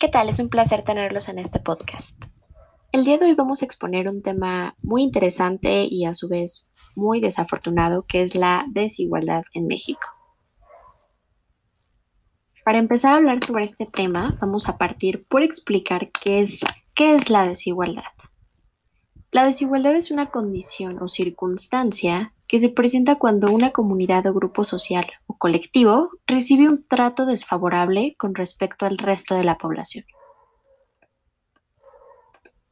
¿Qué tal? Es un placer tenerlos en este podcast. El día de hoy vamos a exponer un tema muy interesante y a su vez muy desafortunado, que es la desigualdad en México. Para empezar a hablar sobre este tema, vamos a partir por explicar qué es, qué es la desigualdad. La desigualdad es una condición o circunstancia que se presenta cuando una comunidad o grupo social colectivo recibe un trato desfavorable con respecto al resto de la población.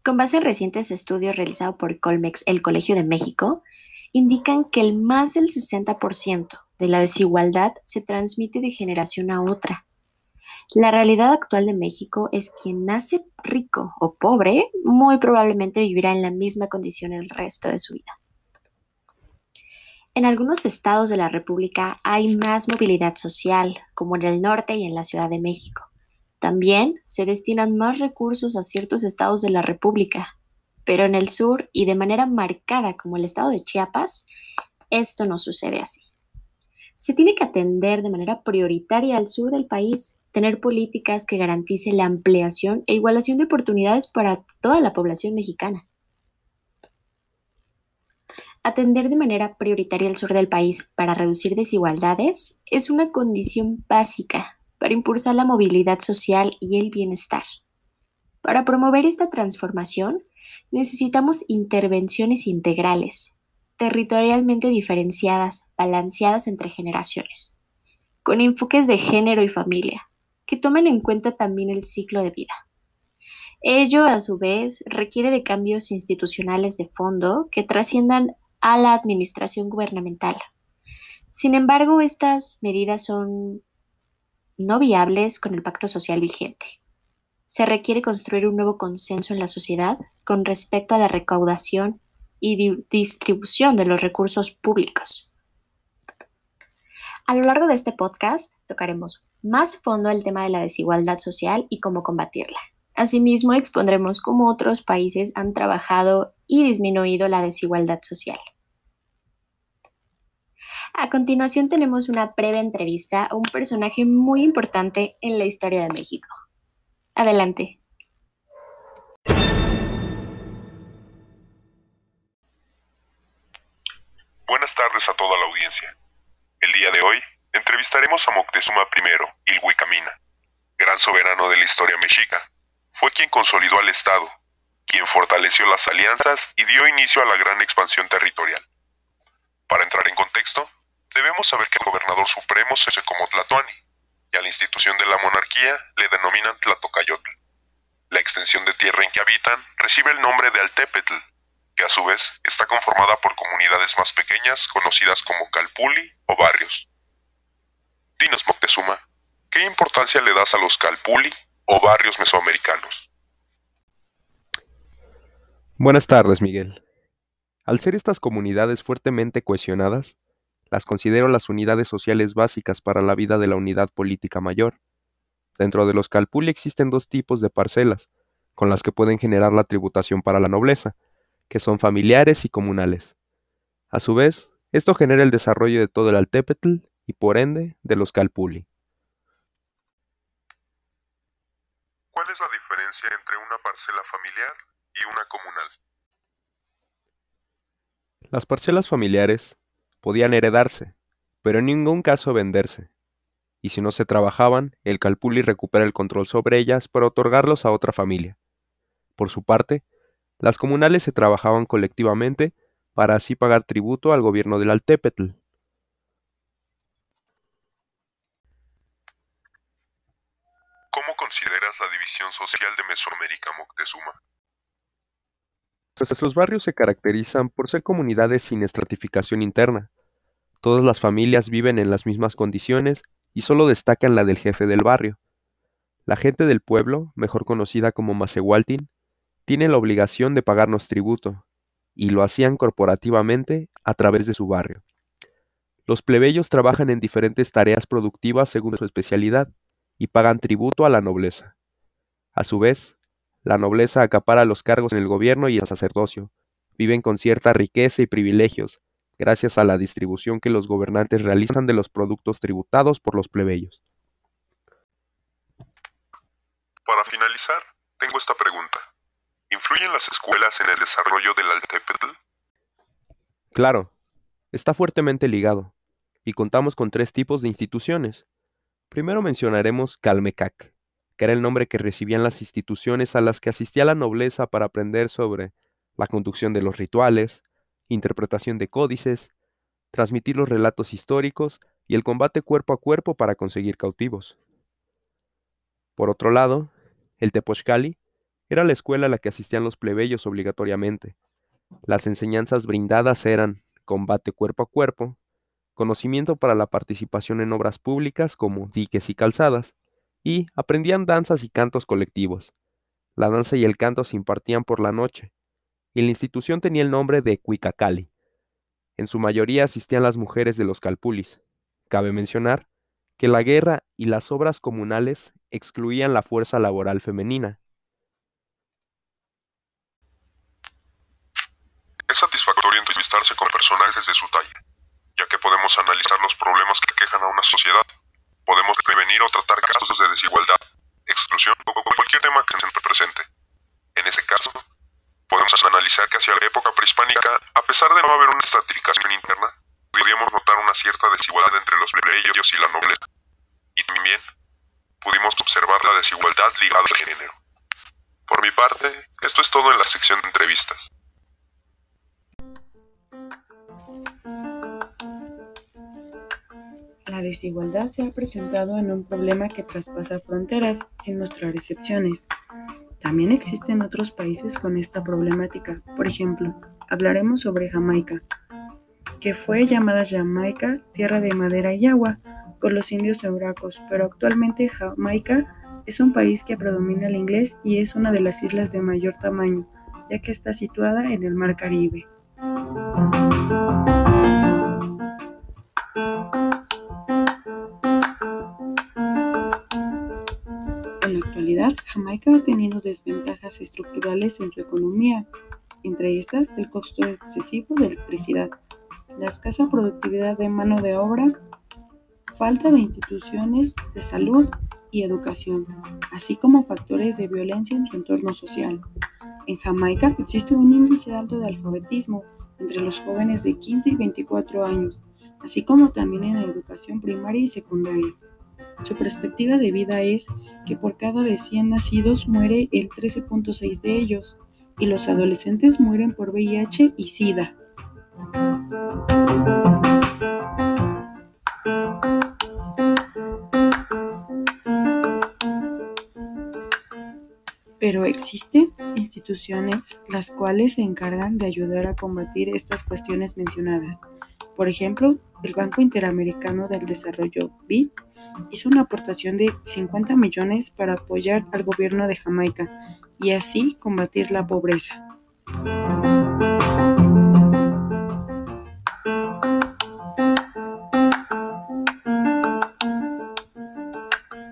Con base en recientes estudios realizados por Colmex, el Colegio de México, indican que el más del 60% de la desigualdad se transmite de generación a otra. La realidad actual de México es quien nace rico o pobre, muy probablemente vivirá en la misma condición el resto de su vida. En algunos estados de la República hay más movilidad social, como en el norte y en la Ciudad de México. También se destinan más recursos a ciertos estados de la República, pero en el sur y de manera marcada como el estado de Chiapas, esto no sucede así. Se tiene que atender de manera prioritaria al sur del país, tener políticas que garanticen la ampliación e igualación de oportunidades para toda la población mexicana. Atender de manera prioritaria el sur del país para reducir desigualdades es una condición básica para impulsar la movilidad social y el bienestar. Para promover esta transformación, necesitamos intervenciones integrales, territorialmente diferenciadas, balanceadas entre generaciones, con enfoques de género y familia, que tomen en cuenta también el ciclo de vida. Ello, a su vez, requiere de cambios institucionales de fondo que trasciendan a la administración gubernamental. Sin embargo, estas medidas son no viables con el pacto social vigente. Se requiere construir un nuevo consenso en la sociedad con respecto a la recaudación y distribución de los recursos públicos. A lo largo de este podcast tocaremos más fondo el tema de la desigualdad social y cómo combatirla. Asimismo, expondremos cómo otros países han trabajado y disminuido la desigualdad social. A continuación tenemos una breve entrevista a un personaje muy importante en la historia de México. Adelante. Buenas tardes a toda la audiencia. El día de hoy entrevistaremos a Moctezuma I, Ilhuicamina, gran soberano de la historia mexica. Fue quien consolidó al Estado, quien fortaleció las alianzas y dio inicio a la gran expansión territorial. Para entrar en contexto, debemos saber que el gobernador supremo se hace como Tlatoani, y a la institución de la monarquía le denominan Tlatocayotl. La extensión de tierra en que habitan recibe el nombre de Altepetl, que a su vez está conformada por comunidades más pequeñas conocidas como Calpuli o barrios. Dinos, Moctezuma, ¿qué importancia le das a los Calpuli o barrios mesoamericanos? Buenas tardes, Miguel. Al ser estas comunidades fuertemente cohesionadas, las considero las unidades sociales básicas para la vida de la unidad política mayor. Dentro de los calpuli existen dos tipos de parcelas, con las que pueden generar la tributación para la nobleza, que son familiares y comunales. A su vez, esto genera el desarrollo de todo el altepetl y por ende de los calpuli. ¿Cuál es la diferencia entre una parcela familiar y una comunal? Las parcelas familiares podían heredarse, pero en ningún caso venderse. Y si no se trabajaban, el calpuli recupera el control sobre ellas para otorgarlos a otra familia. Por su parte, las comunales se trabajaban colectivamente para así pagar tributo al gobierno del Altepetl. ¿Cómo consideras la división social de Mesoamérica Moctezuma? Los barrios se caracterizan por ser comunidades sin estratificación interna. Todas las familias viven en las mismas condiciones y solo destacan la del jefe del barrio. La gente del pueblo, mejor conocida como Macehualtin, tiene la obligación de pagarnos tributo, y lo hacían corporativamente a través de su barrio. Los plebeyos trabajan en diferentes tareas productivas según su especialidad y pagan tributo a la nobleza. A su vez, la nobleza acapara los cargos en el gobierno y el sacerdocio. Viven con cierta riqueza y privilegios, gracias a la distribución que los gobernantes realizan de los productos tributados por los plebeyos. Para finalizar, tengo esta pregunta. ¿Influyen las escuelas en el desarrollo del Altepetl? Claro, está fuertemente ligado, y contamos con tres tipos de instituciones. Primero mencionaremos Calmecac, que era el nombre que recibían las instituciones a las que asistía la nobleza para aprender sobre la conducción de los rituales, interpretación de códices, transmitir los relatos históricos y el combate cuerpo a cuerpo para conseguir cautivos. Por otro lado, el Tepochcali era la escuela a la que asistían los plebeyos obligatoriamente. Las enseñanzas brindadas eran combate cuerpo a cuerpo, conocimiento para la participación en obras públicas como diques y calzadas, y aprendían danzas y cantos colectivos. La danza y el canto se impartían por la noche, y la institución tenía el nombre de Cuicacali. En su mayoría asistían las mujeres de los calpulis. Cabe mencionar que la guerra y las obras comunales excluían la fuerza laboral femenina. Es satisfactorio entrevistarse con personajes de su talla, ya que podemos analizar los problemas que quejan a una sociedad. Podemos prevenir o tratar casos de desigualdad, exclusión o cualquier tema que se presente. En ese caso, podemos analizar que hacia la época prehispánica, a pesar de no haber una estratificación interna, podríamos notar una cierta desigualdad entre los plebeyos y la nobleza. Y también pudimos observar la desigualdad ligada al género. Por mi parte, esto es todo en la sección de entrevistas. Desigualdad se ha presentado en un problema que traspasa fronteras sin mostrar excepciones. También existen otros países con esta problemática. Por ejemplo, hablaremos sobre Jamaica, que fue llamada Jamaica, tierra de madera y agua, por los indios euracos, pero actualmente Jamaica es un país que predomina el inglés y es una de las islas de mayor tamaño, ya que está situada en el Mar Caribe. En la actualidad, Jamaica ha tenido desventajas estructurales en su economía, entre estas el costo excesivo de electricidad, la escasa productividad de mano de obra, falta de instituciones de salud y educación, así como factores de violencia en su entorno social. En Jamaica existe un índice alto de alfabetismo entre los jóvenes de 15 y 24 años, así como también en la educación primaria y secundaria. Su perspectiva de vida es que por cada de 100 nacidos muere el 13.6 de ellos, y los adolescentes mueren por VIH y SIDA. Pero existen instituciones las cuales se encargan de ayudar a combatir estas cuestiones mencionadas. Por ejemplo, el Banco Interamericano del Desarrollo, BID, hizo una aportación de 50 millones para apoyar al gobierno de Jamaica y así combatir la pobreza.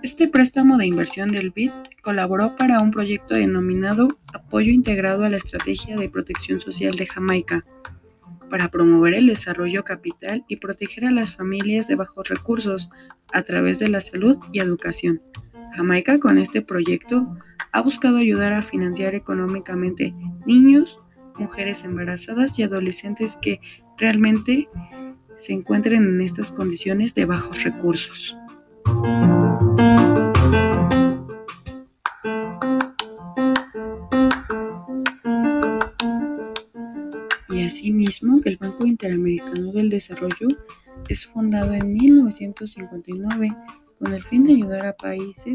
Este préstamo de inversión del BID colaboró para un proyecto denominado Apoyo Integrado a la Estrategia de Protección Social de Jamaica, para promover el desarrollo capital y proteger a las familias de bajos recursos a través de la salud y educación. Jamaica con este proyecto ha buscado ayudar a financiar económicamente niños, mujeres embarazadas y adolescentes que realmente se encuentren en estas condiciones de bajos recursos. Y asimismo, el Banco Interamericano del Desarrollo es fundado en 1959 con el fin de ayudar a países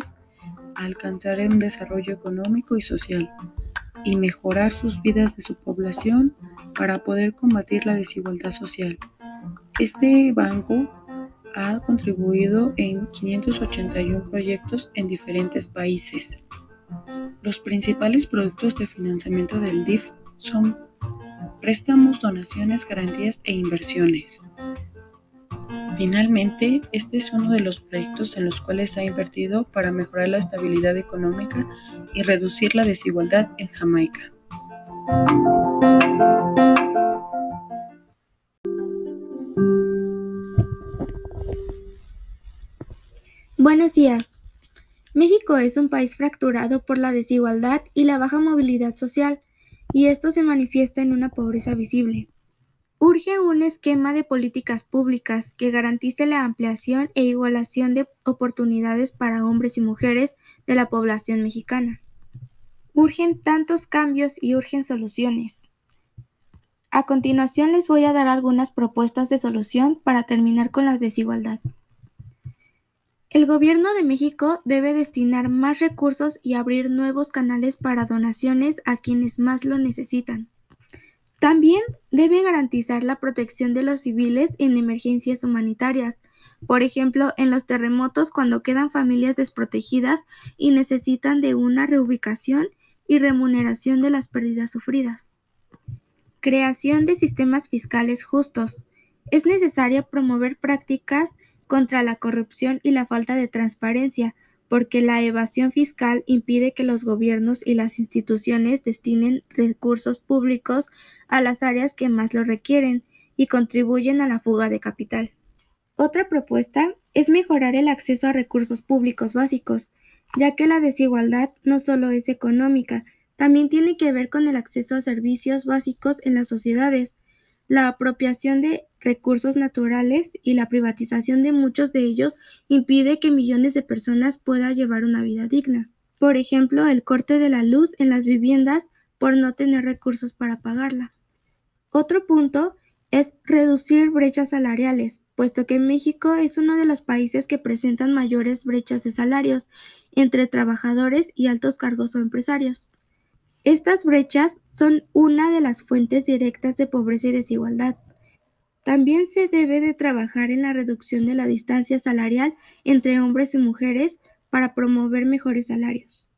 a alcanzar un desarrollo económico y social y mejorar sus vidas de su población para poder combatir la desigualdad social. Este banco ha contribuido en 581 proyectos en diferentes países. Los principales productos de financiamiento del DIF son préstamos, donaciones, garantías e inversiones. Finalmente, este es uno de los proyectos en los cuales ha invertido para mejorar la estabilidad económica y reducir la desigualdad en Jamaica. Buenos días. México es un país fracturado por la desigualdad y la baja movilidad social, y esto se manifiesta en una pobreza visible. Urge un esquema de políticas públicas que garantice la ampliación e igualación de oportunidades para hombres y mujeres de la población mexicana. Urgen tantos cambios y urgen soluciones. A continuación les voy a dar algunas propuestas de solución para terminar con la desigualdad. El Gobierno de México debe destinar más recursos y abrir nuevos canales para donaciones a quienes más lo necesitan. También debe garantizar la protección de los civiles en emergencias humanitarias, por ejemplo, en los terremotos cuando quedan familias desprotegidas y necesitan de una reubicación y remuneración de las pérdidas sufridas. Creación de sistemas fiscales justos. Es necesario promover prácticas contra la corrupción y la falta de transparencia, porque la evasión fiscal impide que los gobiernos y las instituciones destinen recursos públicos a las áreas que más lo requieren y contribuyen a la fuga de capital. Otra propuesta es mejorar el acceso a recursos públicos básicos, ya que la desigualdad no solo es económica, también tiene que ver con el acceso a servicios básicos en las sociedades, la apropiación de recursos naturales y la privatización de muchos de ellos impide que millones de personas puedan llevar una vida digna. Por ejemplo, el corte de la luz en las viviendas por no tener recursos para pagarla. Otro punto es reducir brechas salariales, puesto que México es uno de los países que presentan mayores brechas de salarios entre trabajadores y altos cargos o empresarios. Estas brechas son una de las fuentes directas de pobreza y desigualdad. También se debe de trabajar en la reducción de la distancia salarial entre hombres y mujeres para promover mejores salarios.